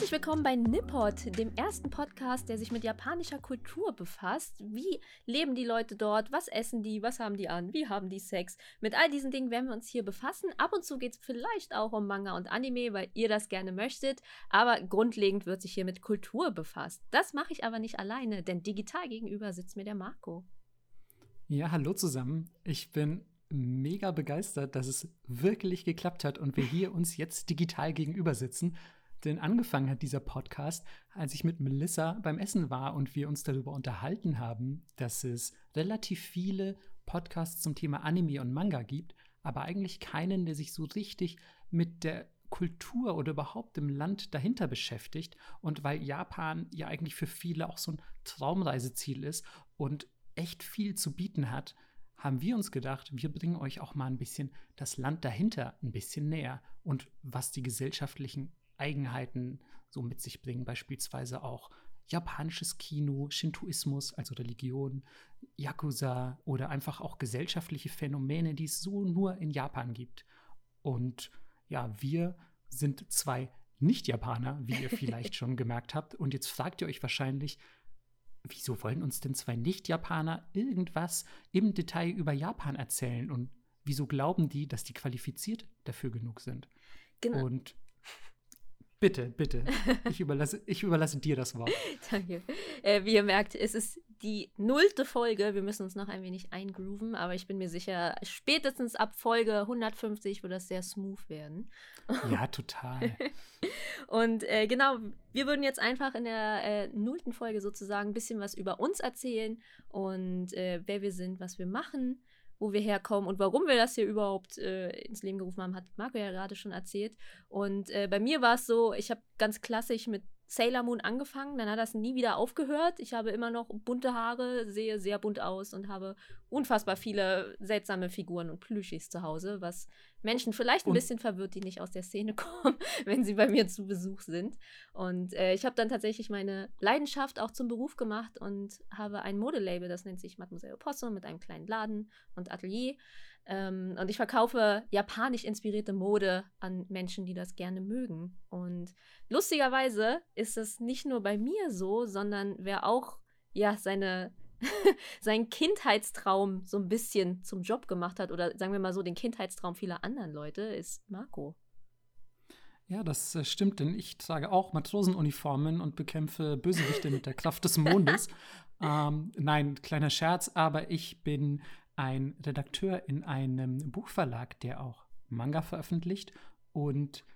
Herzlich willkommen bei Nippot, dem ersten Podcast, der sich mit japanischer Kultur befasst. Wie leben die Leute dort? Was essen die? Was haben die an? Wie haben die Sex? Mit all diesen Dingen werden wir uns hier befassen. Ab und zu geht es vielleicht auch um Manga und Anime, weil ihr das gerne möchtet. Aber grundlegend wird sich hier mit Kultur befasst. Das mache ich aber nicht alleine, denn digital gegenüber sitzt mir der Marco. Ja, hallo zusammen. Ich bin mega begeistert, dass es wirklich geklappt hat und wir hier uns jetzt digital gegenüber sitzen. Denn angefangen hat dieser Podcast, als ich mit Melissa beim Essen war und wir uns darüber unterhalten haben, dass es relativ viele Podcasts zum Thema Anime und Manga gibt, aber eigentlich keinen, der sich so richtig mit der Kultur oder überhaupt im Land dahinter beschäftigt. Und weil Japan ja eigentlich für viele auch so ein Traumreiseziel ist und echt viel zu bieten hat, haben wir uns gedacht, wir bringen euch auch mal ein bisschen das Land dahinter ein bisschen näher und was die gesellschaftlichen Eigenheiten so mit sich bringen, beispielsweise auch japanisches Kino, Shintoismus, also Religion, Yakuza oder einfach auch gesellschaftliche Phänomene, die es so nur in Japan gibt. Und ja, wir sind zwei Nicht-Japaner, wie ihr vielleicht schon gemerkt habt. Und jetzt fragt ihr euch wahrscheinlich, wieso wollen uns denn zwei Nicht-Japaner irgendwas im Detail über Japan erzählen? Und wieso glauben die, dass die qualifiziert dafür genug sind? Genau. Und Bitte, bitte. Ich überlasse, ich überlasse dir das Wort. Danke. Äh, wie ihr merkt, es ist die nullte Folge. Wir müssen uns noch ein wenig eingrooven, aber ich bin mir sicher, spätestens ab Folge 150 wird das sehr smooth werden. Ja, total. Und äh, genau, wir würden jetzt einfach in der äh, nullten Folge sozusagen ein bisschen was über uns erzählen und äh, wer wir sind, was wir machen wo wir herkommen und warum wir das hier überhaupt äh, ins Leben gerufen haben, hat Marco ja gerade schon erzählt. Und äh, bei mir war es so, ich habe ganz klassisch mit Sailor Moon angefangen, dann hat das nie wieder aufgehört. Ich habe immer noch bunte Haare, sehe sehr bunt aus und habe unfassbar viele seltsame Figuren und Plüschis zu Hause, was Menschen vielleicht ein und bisschen verwirrt, die nicht aus der Szene kommen, wenn sie bei mir zu Besuch sind. Und äh, ich habe dann tatsächlich meine Leidenschaft auch zum Beruf gemacht und habe ein Modelabel, das nennt sich Mademoiselle Posse, mit einem kleinen Laden und Atelier. Ähm, und ich verkaufe japanisch inspirierte Mode an Menschen, die das gerne mögen. Und lustigerweise ist es nicht nur bei mir so, sondern wer auch ja seine seinen Kindheitstraum so ein bisschen zum Job gemacht hat oder sagen wir mal so den Kindheitstraum vieler anderen Leute, ist Marco. Ja, das äh, stimmt, denn ich trage auch Matrosenuniformen und bekämpfe Bösewichte mit der Kraft des Mondes. ähm, nein, kleiner Scherz, aber ich bin ein Redakteur in einem Buchverlag, der auch Manga veröffentlicht. Und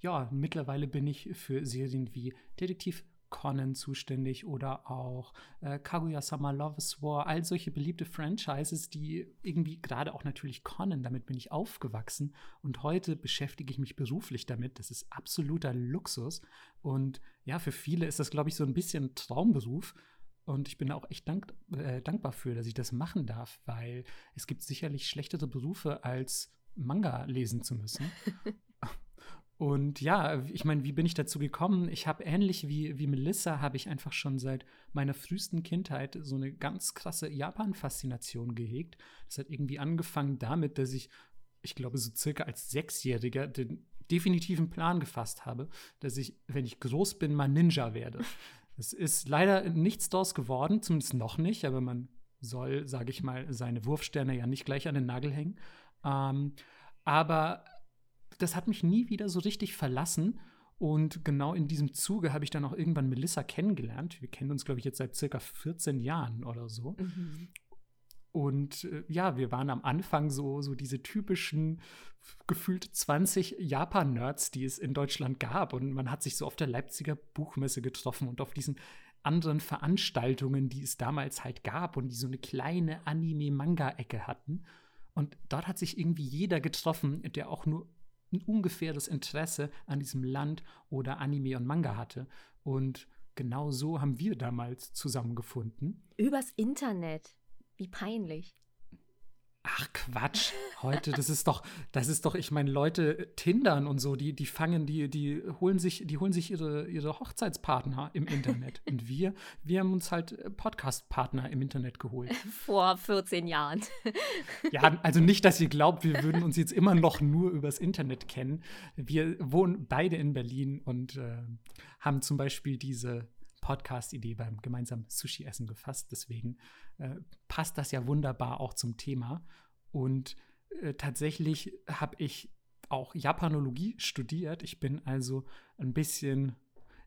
ja, mittlerweile bin ich für Serien wie Detektiv Conan zuständig oder auch äh, Kaguya-sama Love's War, all solche beliebte Franchises, die irgendwie gerade auch natürlich Conan, damit bin ich aufgewachsen und heute beschäftige ich mich beruflich damit. Das ist absoluter Luxus und ja, für viele ist das, glaube ich, so ein bisschen Traumberuf und ich bin auch echt dank, äh, dankbar für, dass ich das machen darf, weil es gibt sicherlich schlechtere Berufe, als Manga lesen zu müssen. Und ja, ich meine, wie bin ich dazu gekommen? Ich habe ähnlich wie, wie Melissa, habe ich einfach schon seit meiner frühesten Kindheit so eine ganz krasse Japan-Faszination gehegt. Das hat irgendwie angefangen damit, dass ich, ich glaube, so circa als Sechsjähriger den definitiven Plan gefasst habe, dass ich, wenn ich groß bin, mal Ninja werde. Es ist leider nichts daraus geworden, zumindest noch nicht, aber man soll, sage ich mal, seine Wurfsterne ja nicht gleich an den Nagel hängen. Ähm, aber das hat mich nie wieder so richtig verlassen. Und genau in diesem Zuge habe ich dann auch irgendwann Melissa kennengelernt. Wir kennen uns, glaube ich, jetzt seit circa 14 Jahren oder so. Mhm. Und äh, ja, wir waren am Anfang so, so diese typischen gefühlt 20 Japan-Nerds, die es in Deutschland gab. Und man hat sich so auf der Leipziger Buchmesse getroffen und auf diesen anderen Veranstaltungen, die es damals halt gab und die so eine kleine Anime-Manga-Ecke hatten. Und dort hat sich irgendwie jeder getroffen, der auch nur ein ungefähres Interesse an diesem Land oder Anime und Manga hatte. Und genau so haben wir damals zusammengefunden. Übers Internet. Wie peinlich. Ach Quatsch, heute, das ist doch, das ist doch, ich meine, Leute tindern und so, die, die fangen, die, die holen sich, die holen sich ihre, ihre Hochzeitspartner im Internet. Und wir, wir haben uns halt äh, Podcast-Partner im Internet geholt. Vor 14 Jahren. Ja, also nicht, dass ihr glaubt, wir würden uns jetzt immer noch nur übers Internet kennen. Wir wohnen beide in Berlin und äh, haben zum Beispiel diese Podcast-Idee beim gemeinsamen Sushi-Essen gefasst. Deswegen äh, passt das ja wunderbar auch zum Thema. Und äh, tatsächlich habe ich auch Japanologie studiert. Ich bin also ein bisschen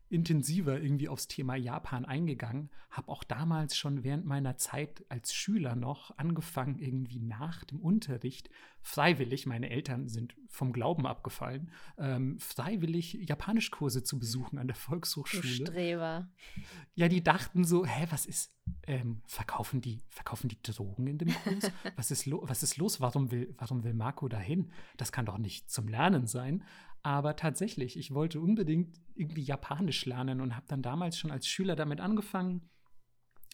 intensiver irgendwie aufs Thema Japan eingegangen, habe auch damals schon während meiner Zeit als Schüler noch angefangen, irgendwie nach dem Unterricht freiwillig, meine Eltern sind vom Glauben abgefallen, ähm, freiwillig Japanischkurse zu besuchen an der Volkshochschule. Du Streber. Ja, die dachten so, hä, was ist, ähm, verkaufen, die, verkaufen die Drogen in dem Kurs? Was ist, was ist los? Warum will, warum will Marco dahin? Das kann doch nicht zum Lernen sein. Aber tatsächlich, ich wollte unbedingt irgendwie Japanisch lernen und habe dann damals schon als Schüler damit angefangen,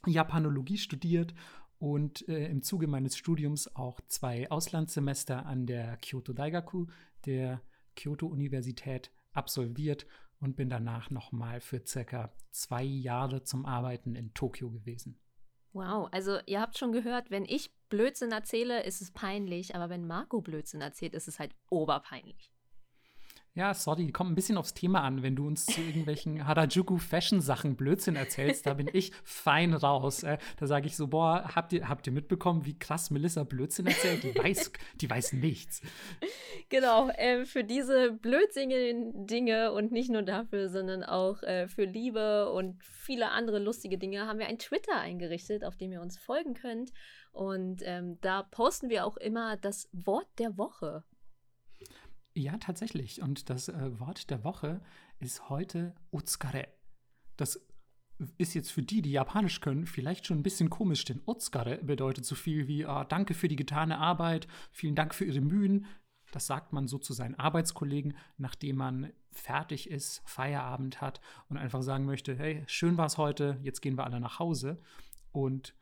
Japanologie studiert und äh, im Zuge meines Studiums auch zwei Auslandssemester an der Kyoto Daigaku, der Kyoto-Universität, absolviert und bin danach nochmal für circa zwei Jahre zum Arbeiten in Tokio gewesen. Wow, also ihr habt schon gehört, wenn ich Blödsinn erzähle, ist es peinlich, aber wenn Marco Blödsinn erzählt, ist es halt oberpeinlich. Ja, sorry, kommt ein bisschen aufs Thema an. Wenn du uns zu irgendwelchen Harajuku-Fashion-Sachen Blödsinn erzählst, da bin ich fein raus. Äh, da sage ich so, boah, habt ihr, habt ihr mitbekommen, wie krass Melissa Blödsinn erzählt? Die weiß, die weiß nichts. Genau, äh, für diese blödsinnigen Dinge und nicht nur dafür, sondern auch äh, für Liebe und viele andere lustige Dinge haben wir ein Twitter eingerichtet, auf dem ihr uns folgen könnt. Und ähm, da posten wir auch immer das Wort der Woche. Ja, tatsächlich. Und das äh, Wort der Woche ist heute Utsukare. Das ist jetzt für die, die Japanisch können, vielleicht schon ein bisschen komisch, denn Utsukare bedeutet so viel wie ah, Danke für die getane Arbeit, vielen Dank für Ihre Mühen. Das sagt man so zu seinen Arbeitskollegen, nachdem man fertig ist, Feierabend hat und einfach sagen möchte, hey, schön war es heute, jetzt gehen wir alle nach Hause. Und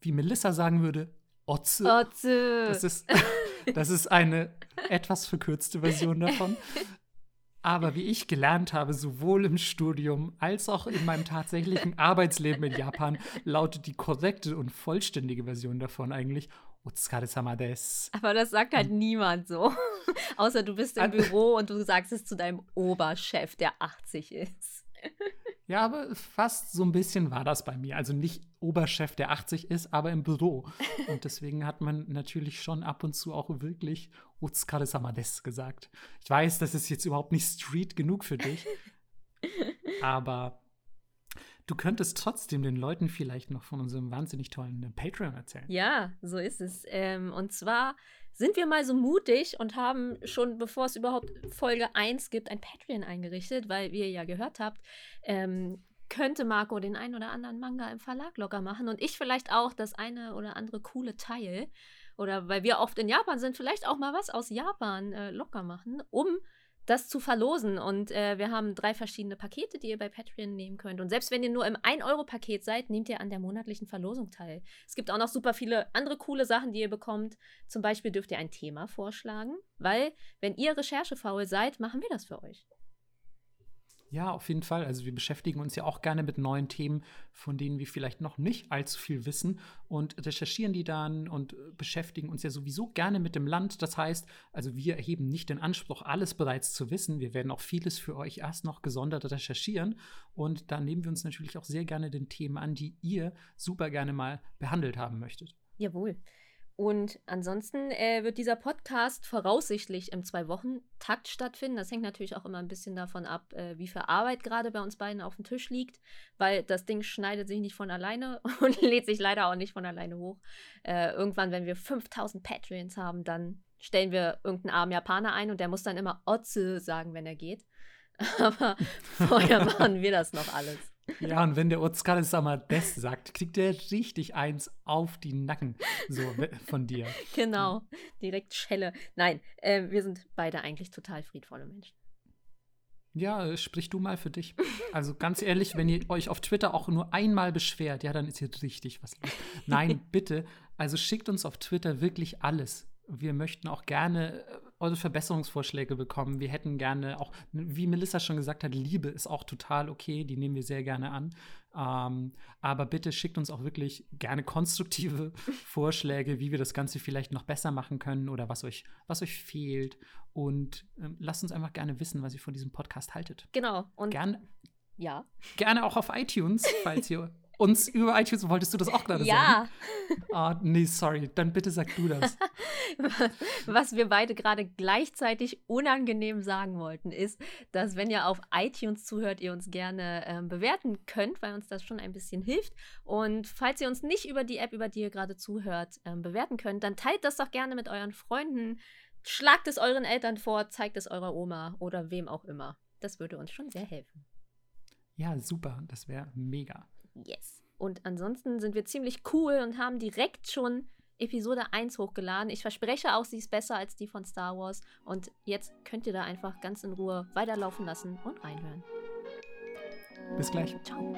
wie Melissa sagen würde, Otze. Otze. Das ist, das ist eine etwas verkürzte Version davon. Aber wie ich gelernt habe, sowohl im Studium als auch in meinem tatsächlichen Arbeitsleben in Japan, lautet die korrekte und vollständige Version davon eigentlich Otsukare-sama des. Aber das sagt halt und, niemand so. Außer du bist im Büro und du sagst es zu deinem Oberchef, der 80 ist. Ja, aber fast so ein bisschen war das bei mir. Also nicht Oberchef, der 80 ist, aber im Büro. Und deswegen hat man natürlich schon ab und zu auch wirklich Utsukare Samades gesagt. Ich weiß, das ist jetzt überhaupt nicht street genug für dich, aber du könntest trotzdem den Leuten vielleicht noch von unserem wahnsinnig tollen Patreon erzählen. Ja, so ist es. Ähm, und zwar sind wir mal so mutig und haben schon, bevor es überhaupt Folge 1 gibt, ein Patreon eingerichtet, weil, wie ihr ja gehört habt, ähm, könnte Marco den einen oder anderen Manga im Verlag locker machen und ich vielleicht auch das eine oder andere coole Teil. Oder weil wir oft in Japan sind, vielleicht auch mal was aus Japan äh, locker machen, um das zu verlosen. Und äh, wir haben drei verschiedene Pakete, die ihr bei Patreon nehmen könnt. Und selbst wenn ihr nur im 1-Euro-Paket seid, nehmt ihr an der monatlichen Verlosung teil. Es gibt auch noch super viele andere coole Sachen, die ihr bekommt. Zum Beispiel dürft ihr ein Thema vorschlagen, weil, wenn ihr recherchefaul seid, machen wir das für euch. Ja, auf jeden Fall. Also wir beschäftigen uns ja auch gerne mit neuen Themen, von denen wir vielleicht noch nicht allzu viel wissen und recherchieren die dann und äh, beschäftigen uns ja sowieso gerne mit dem Land. Das heißt, also wir erheben nicht den Anspruch, alles bereits zu wissen. Wir werden auch vieles für euch erst noch gesondert recherchieren und da nehmen wir uns natürlich auch sehr gerne den Themen an, die ihr super gerne mal behandelt haben möchtet. Jawohl. Und ansonsten äh, wird dieser Podcast voraussichtlich im Zwei-Wochen-Takt stattfinden. Das hängt natürlich auch immer ein bisschen davon ab, äh, wie viel Arbeit gerade bei uns beiden auf dem Tisch liegt, weil das Ding schneidet sich nicht von alleine und lädt sich leider auch nicht von alleine hoch. Äh, irgendwann, wenn wir 5000 Patreons haben, dann stellen wir irgendeinen armen Japaner ein und der muss dann immer Otze sagen, wenn er geht. Aber vorher machen wir das noch alles. Ja, und wenn der Otsukare Samades sagt, kriegt er richtig eins auf die Nacken so von dir. Genau, direkt Schelle. Nein, äh, wir sind beide eigentlich total friedvolle Menschen. Ja, äh, sprich du mal für dich. Also ganz ehrlich, wenn ihr euch auf Twitter auch nur einmal beschwert, ja, dann ist hier richtig was los. Nein, bitte. Also schickt uns auf Twitter wirklich alles. Wir möchten auch gerne äh, eure Verbesserungsvorschläge bekommen. Wir hätten gerne auch, wie Melissa schon gesagt hat, Liebe ist auch total okay, die nehmen wir sehr gerne an. Ähm, aber bitte schickt uns auch wirklich gerne konstruktive Vorschläge, wie wir das Ganze vielleicht noch besser machen können oder was euch, was euch fehlt. Und ähm, lasst uns einfach gerne wissen, was ihr von diesem Podcast haltet. Genau. Und gerne, ja. Gerne auch auf iTunes, falls ihr uns über iTunes. Wolltest du das auch gerade ja. sagen? Ja. Ah, nee, sorry. Dann bitte sag du das. Was wir beide gerade gleichzeitig unangenehm sagen wollten, ist, dass wenn ihr auf iTunes zuhört, ihr uns gerne ähm, bewerten könnt, weil uns das schon ein bisschen hilft. Und falls ihr uns nicht über die App, über die ihr gerade zuhört, ähm, bewerten könnt, dann teilt das doch gerne mit euren Freunden. Schlagt es euren Eltern vor, zeigt es eurer Oma oder wem auch immer. Das würde uns schon sehr helfen. Ja, super. Das wäre mega. Yes. Und ansonsten sind wir ziemlich cool und haben direkt schon Episode 1 hochgeladen. Ich verspreche auch, sie ist besser als die von Star Wars. Und jetzt könnt ihr da einfach ganz in Ruhe weiterlaufen lassen und reinhören. Bis gleich. Ciao.